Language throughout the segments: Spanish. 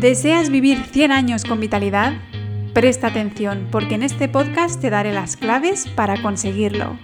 ¿Deseas vivir 100 años con vitalidad? Presta atención porque en este podcast te daré las claves para conseguirlo.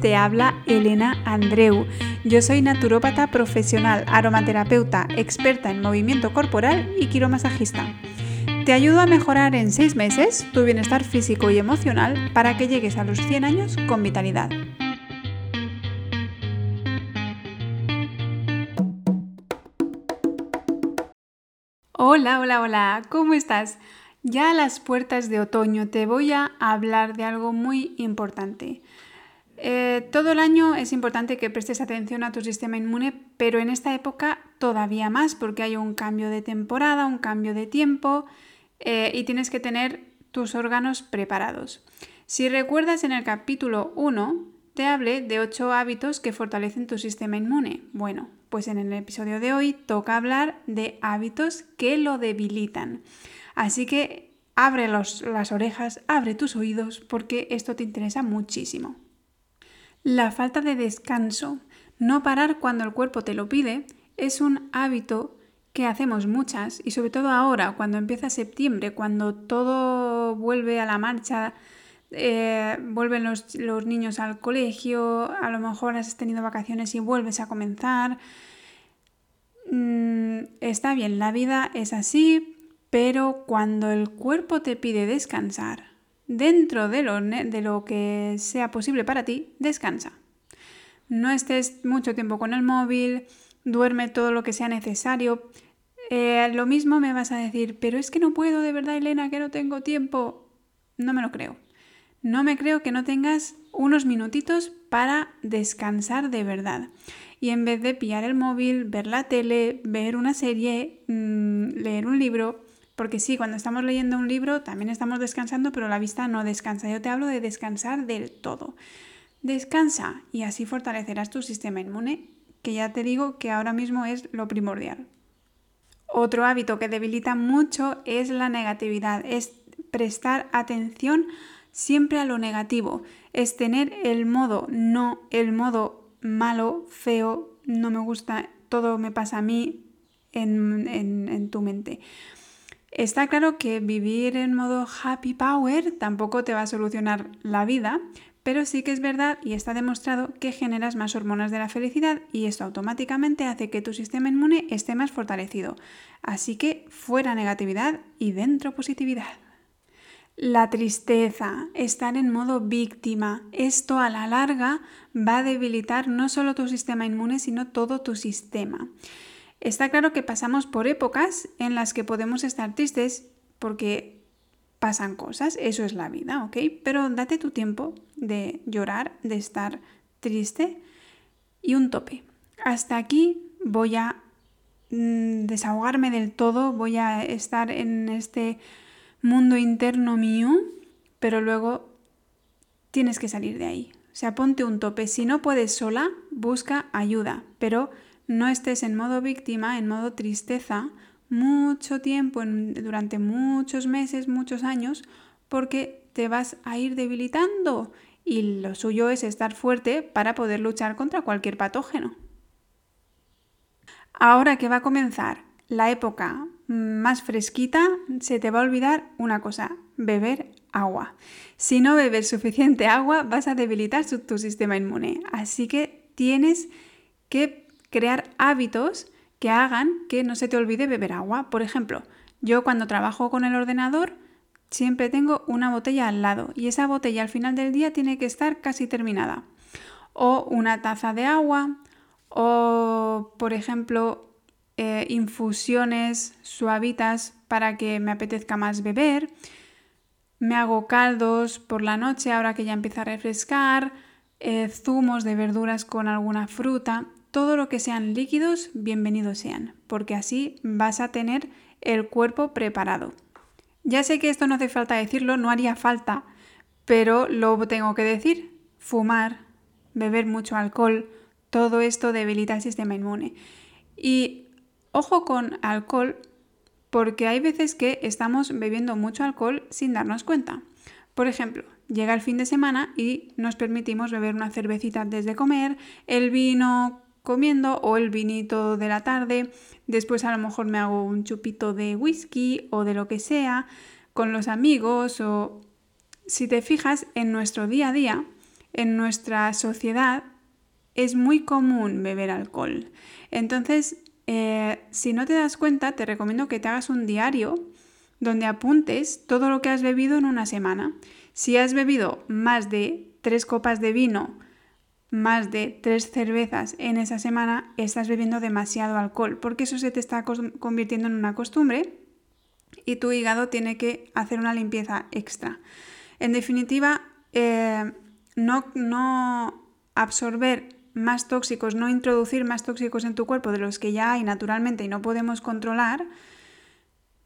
Te habla Elena Andreu. Yo soy naturópata profesional, aromaterapeuta, experta en movimiento corporal y quiromasajista. Te ayudo a mejorar en 6 meses tu bienestar físico y emocional para que llegues a los 100 años con vitalidad. Hola, hola, hola, ¿cómo estás? Ya a las puertas de otoño te voy a hablar de algo muy importante. Eh, todo el año es importante que prestes atención a tu sistema inmune, pero en esta época todavía más porque hay un cambio de temporada, un cambio de tiempo eh, y tienes que tener tus órganos preparados. Si recuerdas en el capítulo 1, te hablé de 8 hábitos que fortalecen tu sistema inmune. Bueno, pues en el episodio de hoy toca hablar de hábitos que lo debilitan. Así que abre las orejas, abre tus oídos porque esto te interesa muchísimo. La falta de descanso, no parar cuando el cuerpo te lo pide, es un hábito que hacemos muchas y sobre todo ahora, cuando empieza septiembre, cuando todo vuelve a la marcha, eh, vuelven los, los, niños al colegio, a lo mejor has tenido vacaciones y vuelves a comenzar. Mm, está bien, la vida es así, pero cuando el cuerpo te pide descansar, dentro de lo, de lo que sea posible para ti, descansa. No estés mucho tiempo con el móvil, duerme todo lo que sea necesario. Eh, lo mismo me vas a decir, pero es que no puedo, de verdad, Elena, que no tengo tiempo. No me lo creo. No me creo que no tengas unos minutitos para descansar de verdad. Y en vez de pillar el móvil, ver la tele, ver una serie, mm, leer un libro, porque sí, cuando estamos leyendo un libro también estamos descansando, pero la vista no descansa. Yo te hablo de descansar del todo. Descansa y así fortalecerás tu sistema inmune, que ya te digo que ahora mismo es lo primordial. Otro hábito que debilita mucho es la negatividad, es prestar atención siempre a lo negativo, es tener el modo no, el modo malo, feo, no me gusta, todo me pasa a mí en, en tu mente. Está claro que vivir en modo happy power tampoco te va a solucionar la vida, pero sí que es verdad y está demostrado que generas más hormonas de la felicidad y esto automáticamente hace que tu sistema inmune esté más fortalecido. Así que fuera negatividad y dentro positividad. La tristeza, estar en modo víctima, esto a la larga va a debilitar no solo tu sistema inmune, sino todo tu sistema. Está claro que pasamos por épocas en las que podemos estar tristes porque pasan cosas, eso es la vida, ¿ok? Pero date tu tiempo de llorar, de estar triste y un tope. Hasta aquí voy a mm, desahogarme del todo, voy a estar en este mundo interno mío, pero luego tienes que salir de ahí. O sea, ponte un tope. Si no puedes sola, busca ayuda, pero no estés en modo víctima, en modo tristeza, mucho tiempo, durante muchos meses, muchos años, porque te vas a ir debilitando y lo suyo es estar fuerte para poder luchar contra cualquier patógeno. Ahora que va a comenzar la época más fresquita, se te va a olvidar una cosa, beber agua. Si no bebes suficiente agua, vas a debilitar tu sistema inmune. Así que tienes que crear hábitos que hagan que no se te olvide beber agua. Por ejemplo, yo cuando trabajo con el ordenador siempre tengo una botella al lado y esa botella al final del día tiene que estar casi terminada. O una taza de agua o, por ejemplo, eh, infusiones suavitas para que me apetezca más beber. Me hago caldos por la noche ahora que ya empieza a refrescar, eh, zumos de verduras con alguna fruta. Todo lo que sean líquidos, bienvenidos sean, porque así vas a tener el cuerpo preparado. Ya sé que esto no hace falta decirlo, no haría falta, pero lo tengo que decir. Fumar, beber mucho alcohol, todo esto debilita el sistema inmune. Y Ojo con alcohol porque hay veces que estamos bebiendo mucho alcohol sin darnos cuenta. Por ejemplo, llega el fin de semana y nos permitimos beber una cervecita antes de comer, el vino comiendo o el vinito de la tarde, después a lo mejor me hago un chupito de whisky o de lo que sea con los amigos o si te fijas en nuestro día a día, en nuestra sociedad es muy común beber alcohol. Entonces, eh, si no te das cuenta, te recomiendo que te hagas un diario donde apuntes todo lo que has bebido en una semana. Si has bebido más de tres copas de vino, más de tres cervezas en esa semana, estás bebiendo demasiado alcohol, porque eso se te está convirtiendo en una costumbre y tu hígado tiene que hacer una limpieza extra. En definitiva, eh, no, no absorber más tóxicos, no introducir más tóxicos en tu cuerpo de los que ya hay naturalmente y no podemos controlar,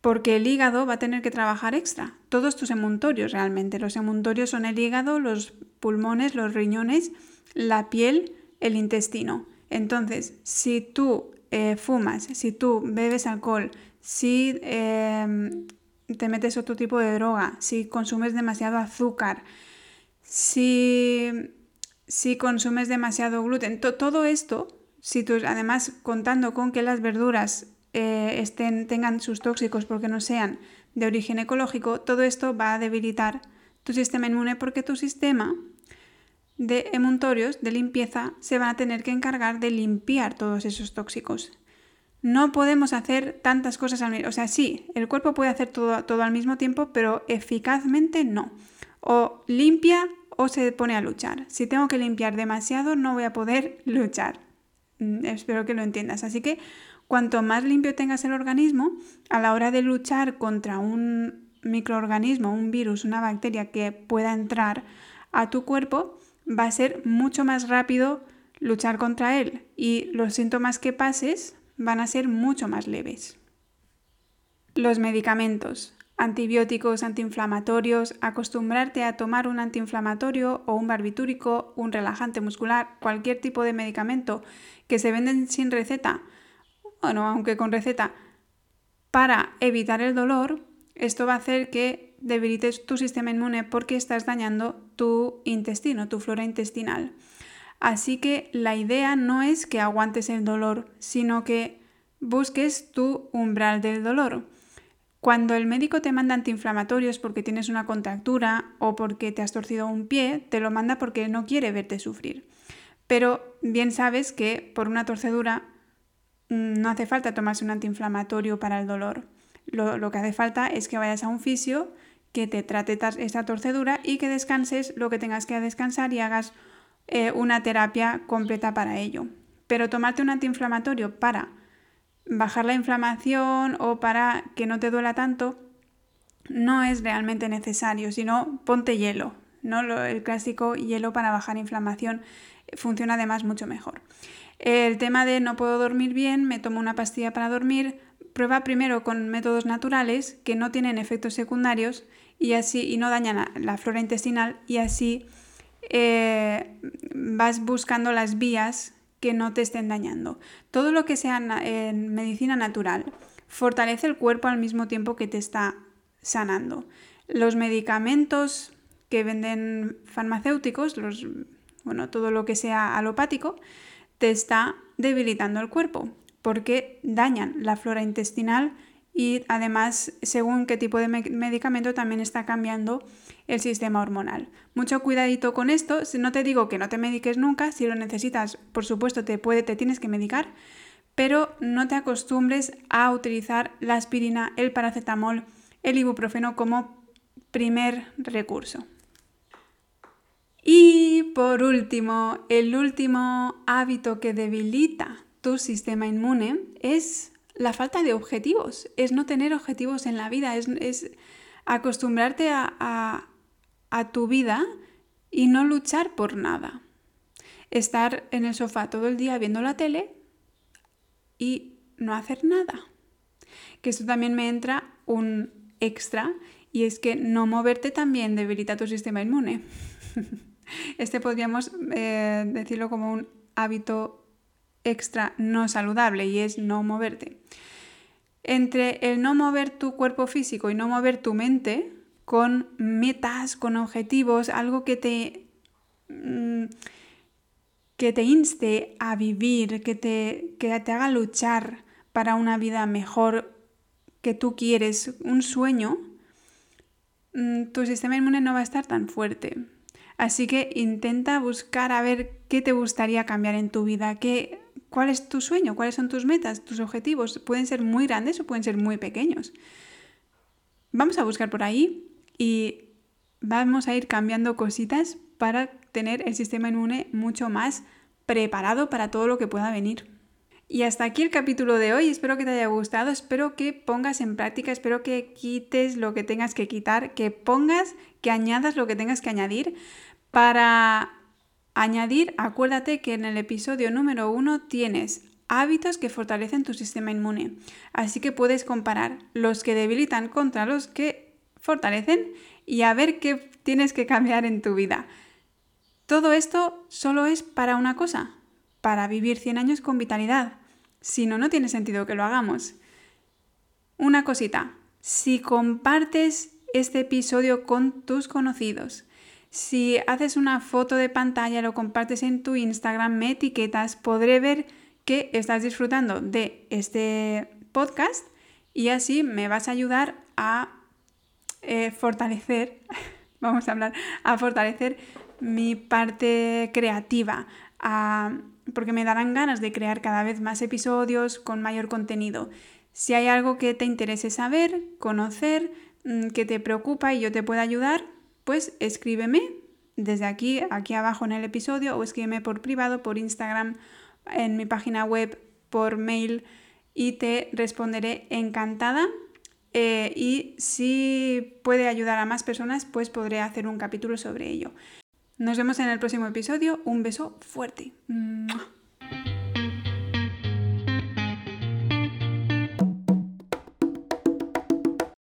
porque el hígado va a tener que trabajar extra. Todos tus emuntorios realmente. Los emuntorios son el hígado, los pulmones, los riñones, la piel, el intestino. Entonces, si tú eh, fumas, si tú bebes alcohol, si em, te metes otro tipo de droga, si consumes demasiado azúcar, si, si consumes demasiado gluten, todo esto, si tú además contando con que las verduras eh, estén, tengan sus tóxicos porque no sean de origen ecológico, todo esto va a debilitar tu sistema inmune porque tu sistema de emuntorios de limpieza se van a tener que encargar de limpiar todos esos tóxicos. No podemos hacer tantas cosas al mismo O sea, sí, el cuerpo puede hacer todo, todo al mismo tiempo, pero eficazmente no. O limpia o se pone a luchar. Si tengo que limpiar demasiado, no voy a poder luchar. Mm, espero que lo entiendas. Así que cuanto más limpio tengas el organismo, a la hora de luchar contra un microorganismo, un virus, una bacteria que pueda entrar a tu cuerpo, va a ser mucho más rápido luchar contra él. Y los síntomas que pases van a ser mucho más leves. Los medicamentos, antibióticos, antiinflamatorios, acostumbrarte a tomar un antiinflamatorio o un barbitúrico, un relajante muscular, cualquier tipo de medicamento que se venden sin receta, bueno, aunque con receta, para evitar el dolor, esto va a hacer que debilites tu sistema inmune porque estás dañando tu intestino, tu flora intestinal. Así que la idea no es que aguantes el dolor, sino que busques tu umbral del dolor. Cuando el médico te manda antiinflamatorios porque tienes una contractura o porque te has torcido un pie, te lo manda porque no quiere verte sufrir. Pero bien sabes que por una torcedura mm, no hace falta tomarse un antiinflamatorio para el dolor. Lo, que hace falta es que vayas a un fisio que te trate esta torcedura y que descanses lo que tengas que descansar y hagas eh, una terapia completa para ello. Pero tomarte un antiinflamatorio para bajar la inflamación o para que no te duela tanto no es realmente necesario, sino ponte hielo. ¿no? El clásico hielo para bajar inflamación funciona además mucho mejor. El tema de no puedo dormir bien, me tomo una pastilla para dormir, prueba primero con métodos naturales que no tienen efectos secundarios y así y no dañan la flora intestinal y así eh, vas buscando las vías que no te estén dañando. Todo lo que sea en medicina natural fortalece el cuerpo al mismo tiempo que te está sanando. Los medicamentos que venden farmacéuticos, los, bueno, todo lo que sea alopático, te está debilitando el cuerpo porque dañan la flora intestinal y además, según qué tipo de medicamento, también está cambiando el sistema hormonal. Mucho cuidadito con esto, no te digo que no te mediques nunca, si lo necesitas, por supuesto, te, puede, te tienes que medicar, pero no te acostumbres a utilizar la aspirina, el paracetamol, el ibuprofeno como primer recurso. Y por último, el último hábito que debilita tu sistema inmune es la falta de objetivos, es no tener objetivos en la vida, es, acostumbrarte a, tu vida y no luchar por nada. Estar en el sofá todo el día viendo la tele y no hacer nada. Que esto también me entra un extra y es que no moverte también debilita tu sistema inmune. Este podríamos eh, decirlo como un hábito extra no saludable y es no moverte. Entre el no mover tu cuerpo físico y no mover tu mente con metas, con objetivos, algo que te, mm, que te inste a vivir, que te, que te haga luchar para una vida mejor que tú quieres, un sueño, mm, tu sistema inmune no va a estar tan fuerte. Así que intenta buscar a ver qué te gustaría cambiar en tu vida, qué, cuál es tu sueño, cuáles son tus metas, tus objetivos. Pueden ser muy grandes o pueden ser muy pequeños. Vamos a buscar por ahí y vamos a ir cambiando cositas para tener el sistema inmune mucho más preparado para todo lo que pueda venir. Y hasta aquí el capítulo de hoy. Espero que te haya gustado, espero que pongas en práctica, espero que quites lo que tengas que quitar, que pongas, que añadas lo que tengas que añadir para añadir, acuérdate que en el episodio número uno tienes hábitos que fortalecen tu sistema inmune. Así que puedes comparar los que debilitan contra los que fortalecen y a ver qué tienes que cambiar en tu vida. Todo esto solo es para una cosa, para vivir 100 años con vitalidad. Si no, no tiene sentido que lo hagamos. Una cosita, si compartes este episodio con tus conocidos, si haces una foto de pantalla, lo compartes en tu Instagram, me etiquetas, podré ver que estás disfrutando de este podcast y así me vas a ayudar a eh, fortalecer, vamos a hablar, a fortalecer mi parte creativa, porque me darán ganas de crear cada vez más episodios con mayor contenido. Si hay algo que te interese saber, conocer, mm, que te preocupa y yo te pueda ayudar, pues escríbeme desde aquí, aquí abajo en el episodio, o escríbeme por privado, por Instagram, en mi página web, por mail, y te responderé encantada. Eh, y si puede ayudar a más personas, pues podré hacer un capítulo sobre ello. Nos vemos en el próximo episodio. Un beso fuerte.